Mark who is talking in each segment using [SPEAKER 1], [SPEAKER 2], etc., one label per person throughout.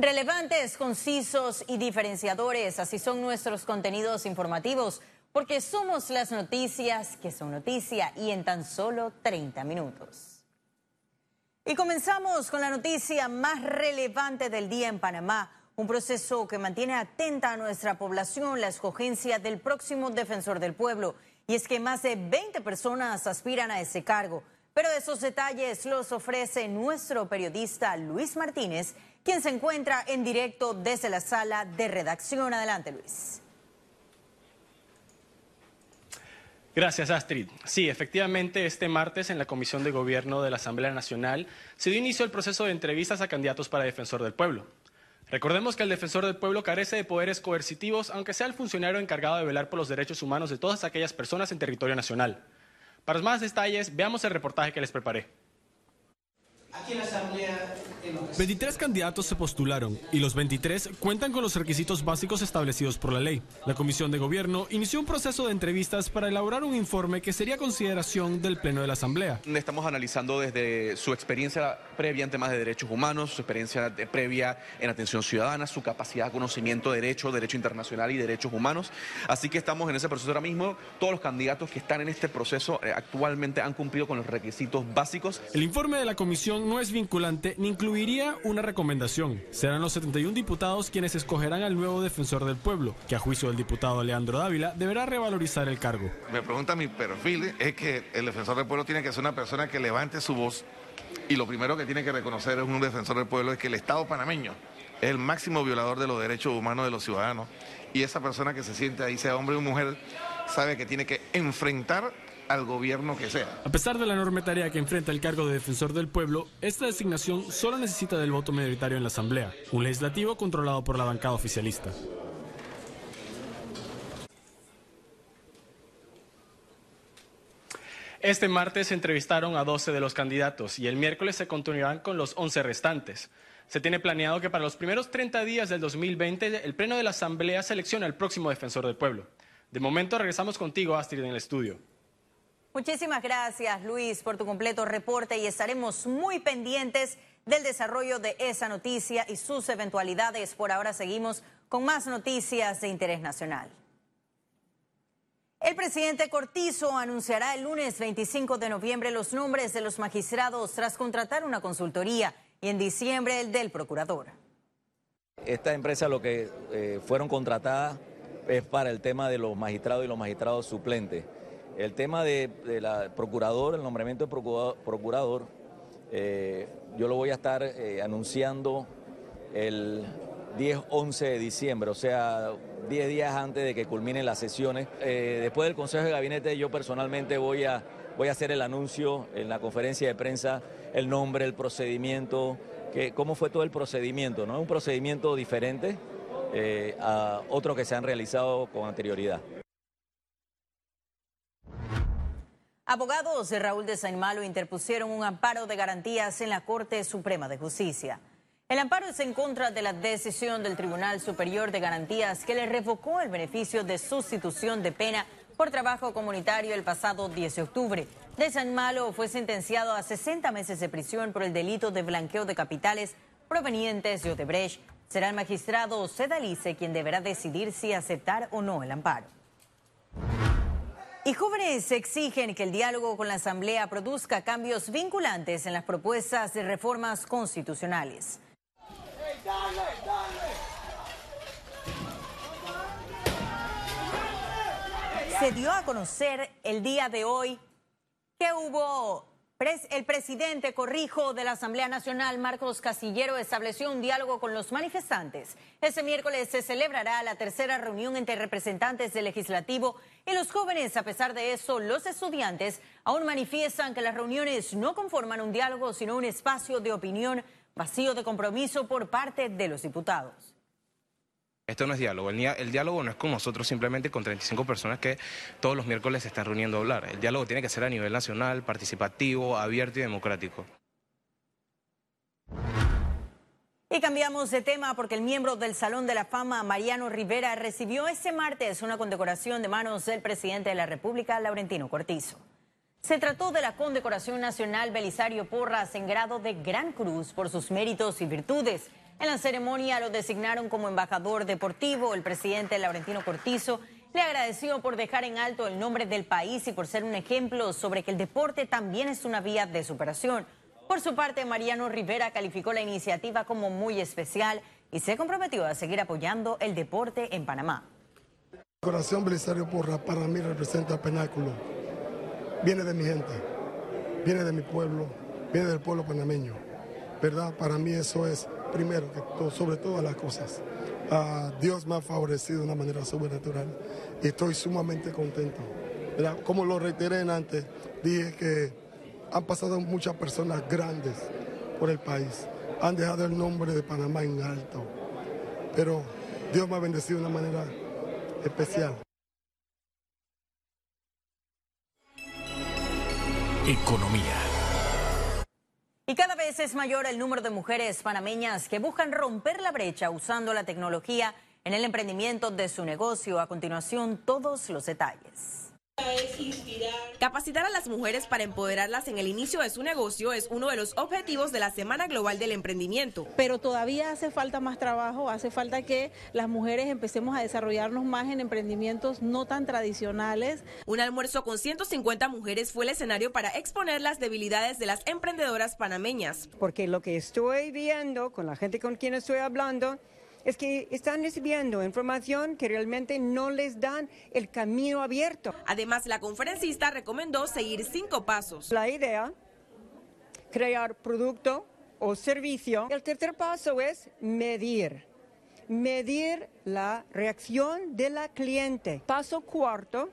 [SPEAKER 1] Relevantes, concisos y diferenciadores, así son nuestros contenidos informativos, porque somos las noticias que son noticia y en tan solo 30 minutos. Y comenzamos con la noticia más relevante del día en Panamá, un proceso que mantiene atenta a nuestra población la escogencia del próximo defensor del pueblo. Y es que más de 20 personas aspiran a ese cargo. Pero esos detalles los ofrece nuestro periodista Luis Martínez, quien se encuentra en directo desde la sala de redacción. Adelante, Luis.
[SPEAKER 2] Gracias, Astrid. Sí, efectivamente, este martes en la Comisión de Gobierno de la Asamblea Nacional se dio inicio el proceso de entrevistas a candidatos para defensor del pueblo. Recordemos que el defensor del pueblo carece de poderes coercitivos, aunque sea el funcionario encargado de velar por los derechos humanos de todas aquellas personas en territorio nacional. Para más detalles, veamos el reportaje que les preparé.
[SPEAKER 3] Aquí en la Asamblea
[SPEAKER 2] 23 candidatos se postularon y los 23 cuentan con los requisitos básicos establecidos por la ley. La Comisión de Gobierno inició un proceso de entrevistas para elaborar un informe que sería consideración del Pleno de la Asamblea.
[SPEAKER 4] Estamos analizando desde su experiencia previa en temas de derechos humanos, su experiencia previa en atención ciudadana, su capacidad de conocimiento de derecho, derecho internacional y derechos humanos. Así que estamos en ese proceso ahora mismo. Todos los candidatos que están en este proceso eh, actualmente han cumplido con los requisitos básicos.
[SPEAKER 2] El informe de la Comisión no es vinculante ni incluiría una recomendación. Serán los 71 diputados quienes escogerán al nuevo defensor del pueblo, que a juicio del diputado Leandro Dávila deberá revalorizar el cargo.
[SPEAKER 5] Me pregunta mi perfil, es que el defensor del pueblo tiene que ser una persona que levante su voz y lo primero que tiene que reconocer es un defensor del pueblo es que el Estado panameño es el máximo violador de los derechos humanos de los ciudadanos y esa persona que se siente ahí, sea hombre o mujer, sabe que tiene que enfrentar al gobierno que sea.
[SPEAKER 2] A pesar de la enorme tarea que enfrenta el cargo de defensor del pueblo, esta designación solo necesita del voto mayoritario en la Asamblea, un legislativo controlado por la bancada oficialista. Este martes se entrevistaron a 12 de los candidatos y el miércoles se continuarán con los 11 restantes. Se tiene planeado que para los primeros 30 días del 2020 el Pleno de la Asamblea seleccione al próximo defensor del pueblo. De momento regresamos contigo, Astrid, en el estudio.
[SPEAKER 1] Muchísimas gracias, Luis, por tu completo reporte y estaremos muy pendientes del desarrollo de esa noticia y sus eventualidades. Por ahora seguimos con más noticias de interés nacional. El presidente Cortizo anunciará el lunes 25 de noviembre los nombres de los magistrados tras contratar una consultoría y en diciembre el del procurador.
[SPEAKER 6] Esta empresa lo que eh, fueron contratadas es para el tema de los magistrados y los magistrados suplentes. El tema de, la procurador, el nombramiento de procurador, eh, yo lo voy a estar eh, anunciando el 10-11 de diciembre, o sea, 10 días antes de que culminen las sesiones. Eh, después del Consejo de Gabinete yo personalmente voy a, voy a hacer el anuncio en la conferencia de prensa, el nombre, el procedimiento, que, cómo fue todo el procedimiento, ¿no? Un procedimiento diferente a otros que se han realizado con anterioridad.
[SPEAKER 1] Abogados de Raúl de Saint Malo interpusieron un amparo de garantías en la Corte Suprema de Justicia. El amparo es en contra de la decisión del Tribunal Superior de Garantías que le revocó el beneficio de sustitución de pena por trabajo comunitario el pasado 10 de octubre. De Saint Malo fue sentenciado a 60 meses de prisión por el delito de blanqueo de capitales provenientes de Odebrecht. Será el magistrado Sedalice quien deberá decidir si aceptar o no el amparo. Y jóvenes exigen que el diálogo con la Asamblea produzca cambios vinculantes en las propuestas de reformas constitucionales. Se dio a conocer el día de hoy que hubo el presidente, corrijo, de la Asamblea Nacional, Marcos Casillero, estableció un diálogo con los manifestantes. Ese miércoles se celebrará la tercera reunión entre representantes del legislativo y los jóvenes. A pesar de eso, los estudiantes aún manifiestan que las reuniones no conforman un diálogo, sino un espacio de opinión vacío de compromiso por parte de los diputados.
[SPEAKER 7] Esto no es diálogo. El, diálogo no es con nosotros simplemente con 35 personas que todos los miércoles se están reuniendo a hablar. El diálogo tiene que ser a nivel nacional, participativo, abierto y democrático.
[SPEAKER 1] Y cambiamos de tema porque el miembro del Salón de la Fama, Mariano Rivera, recibió este martes una condecoración de manos del presidente de la República, Laurentino Cortizo. Se trató de la condecoración nacional Belisario Porras en grado de Gran Cruz por sus méritos y virtudes. En la ceremonia lo designaron como embajador deportivo. El presidente Laurentino Cortizo le agradeció por dejar en alto el nombre del país y por ser un ejemplo sobre que el deporte también es una vía de superación. Por su parte, Mariano Rivera calificó la iniciativa como muy especial y se comprometió a seguir apoyando el deporte en Panamá.
[SPEAKER 8] Corazón Belisario Porra para mí representa penáculo. Viene de mi gente, viene de mi pueblo, viene del pueblo panameño. ¿Verdad? Para mí eso es primero que todo, sobre todas las cosas. Dios me ha favorecido de una manera sobrenatural y estoy sumamente contento. Como lo reiteré antes, dije que han pasado muchas personas grandes por el país, han dejado el nombre de Panamá en alto, pero Dios me ha bendecido de una manera especial.
[SPEAKER 9] Economía.
[SPEAKER 1] Y cada vez es mayor el número de mujeres panameñas que buscan romper la brecha usando la tecnología en el emprendimiento de su negocio. A continuación, todos los detalles.
[SPEAKER 10] Capacitar a las mujeres para empoderarlas en el inicio de su negocio es uno de los objetivos de la Semana Global del Emprendimiento.
[SPEAKER 11] Pero todavía hace falta más trabajo, hace falta que las mujeres empecemos a desarrollarnos más en emprendimientos no tan tradicionales.
[SPEAKER 10] Un almuerzo con 150 mujeres fue el escenario para exponer las debilidades de las emprendedoras panameñas.
[SPEAKER 12] Porque lo que estoy viendo con la gente con quien estoy hablando es que están recibiendo información que realmente no les dan el camino abierto.
[SPEAKER 10] Además, la conferencista recomendó seguir cinco pasos.
[SPEAKER 12] La idea, crear producto o servicio. El tercer paso es medir. Medir la reacción de la cliente. Paso cuarto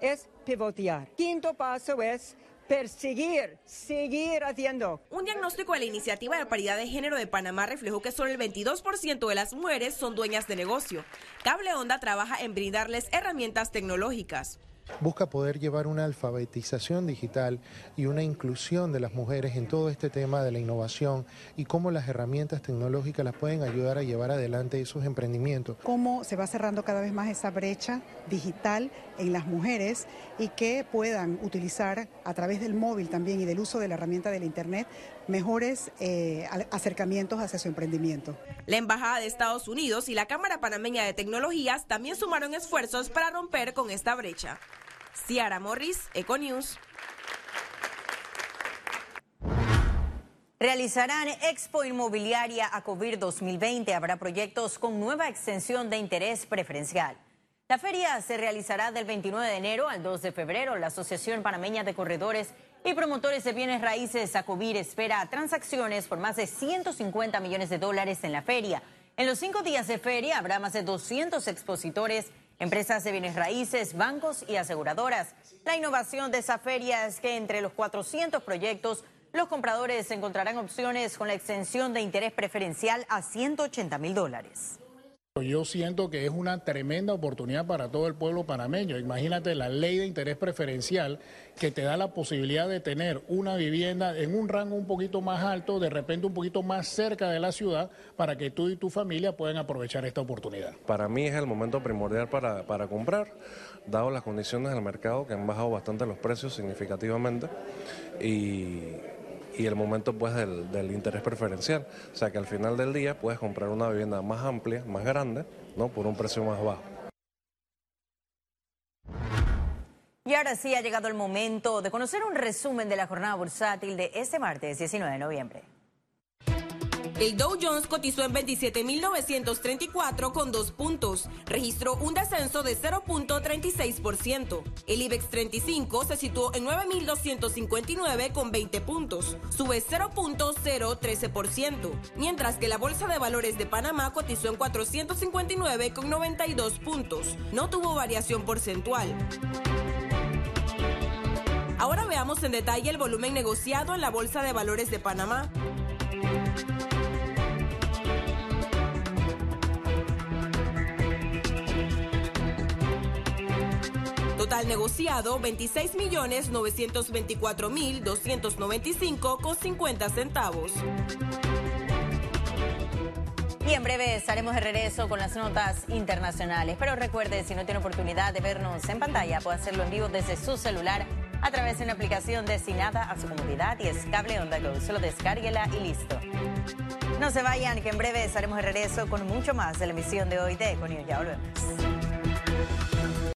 [SPEAKER 12] es pivotear. Quinto paso es perseguir, seguir haciendo.
[SPEAKER 10] Un diagnóstico de la iniciativa de paridad de género de Panamá reflejó que solo el 22% de las mujeres son dueñas de negocio. Cable Onda trabaja en brindarles herramientas tecnológicas
[SPEAKER 13] busca poder llevar una alfabetización digital y una inclusión de las mujeres en todo este tema de la innovación y cómo las herramientas tecnológicas las pueden ayudar a llevar adelante esos emprendimientos.
[SPEAKER 14] Cómo se va cerrando cada vez más esa brecha digital en las mujeres y que puedan utilizar a través del móvil también y del uso de la herramienta del Internet mejores eh, acercamientos hacia su emprendimiento.
[SPEAKER 10] La Embajada de Estados Unidos y la Cámara Panameña de Tecnologías también sumaron esfuerzos para romper con esta brecha. Ciara Morris, Econews.
[SPEAKER 1] Realizarán Expo Inmobiliaria ACOVIR 2020. Habrá proyectos con nueva extensión de interés preferencial. La feria se realizará del 29 de enero al 2 de febrero. La Asociación Panameña de Corredores y Promotores de Bienes Raíces ACOVIR espera transacciones por más de 150 millones de dólares en la feria. En los cinco días de feria habrá más de 200 expositores empresas de bienes raíces, bancos y aseguradoras. La innovación de esa feria es que entre los 400 proyectos, los compradores encontrarán opciones con la extensión de interés preferencial a 180 mil dólares.
[SPEAKER 15] Yo siento que es una tremenda oportunidad para todo el pueblo panameño. Imagínate la ley de interés preferencial que te da la posibilidad de tener una vivienda en un rango un poquito más alto, de repente un poquito más cerca de la ciudad, para que tú y tu familia puedan aprovechar esta oportunidad.
[SPEAKER 16] Para mí es el momento primordial para, para comprar, dado las condiciones del mercado que han bajado bastante los precios significativamente y y el momento pues del, interés preferencial. O sea que al final del día puedes comprar una vivienda más amplia, más grande, ¿no? por un precio más bajo.
[SPEAKER 1] Y ahora sí ha llegado el momento de conocer un resumen de la jornada bursátil de este martes 19 de noviembre.
[SPEAKER 10] El Dow Jones cotizó en 27.934 con dos puntos. Registró un descenso de 0.36%. El IBEX 35 se situó en 9.259 con 20 puntos. Sube 0.013%. Mientras que la Bolsa de Valores de Panamá cotizó en 459 con 92 puntos. No tuvo variación porcentual. Ahora veamos en detalle el volumen negociado en la Bolsa de Valores de Panamá. Total negociado 26 millones 924 mil 295 con 50 centavos.
[SPEAKER 1] Y en breve estaremos de regreso con las notas internacionales. Pero recuerde, si no tiene oportunidad de vernos en pantalla, puede hacerlo en vivo desde su celular a través de una aplicación destinada a su comodidad y es cable onda go. Solo descárguela y listo. No se vayan, que en breve estaremos de regreso con mucho más de la emisión de hoy de Econio. Ya volvemos.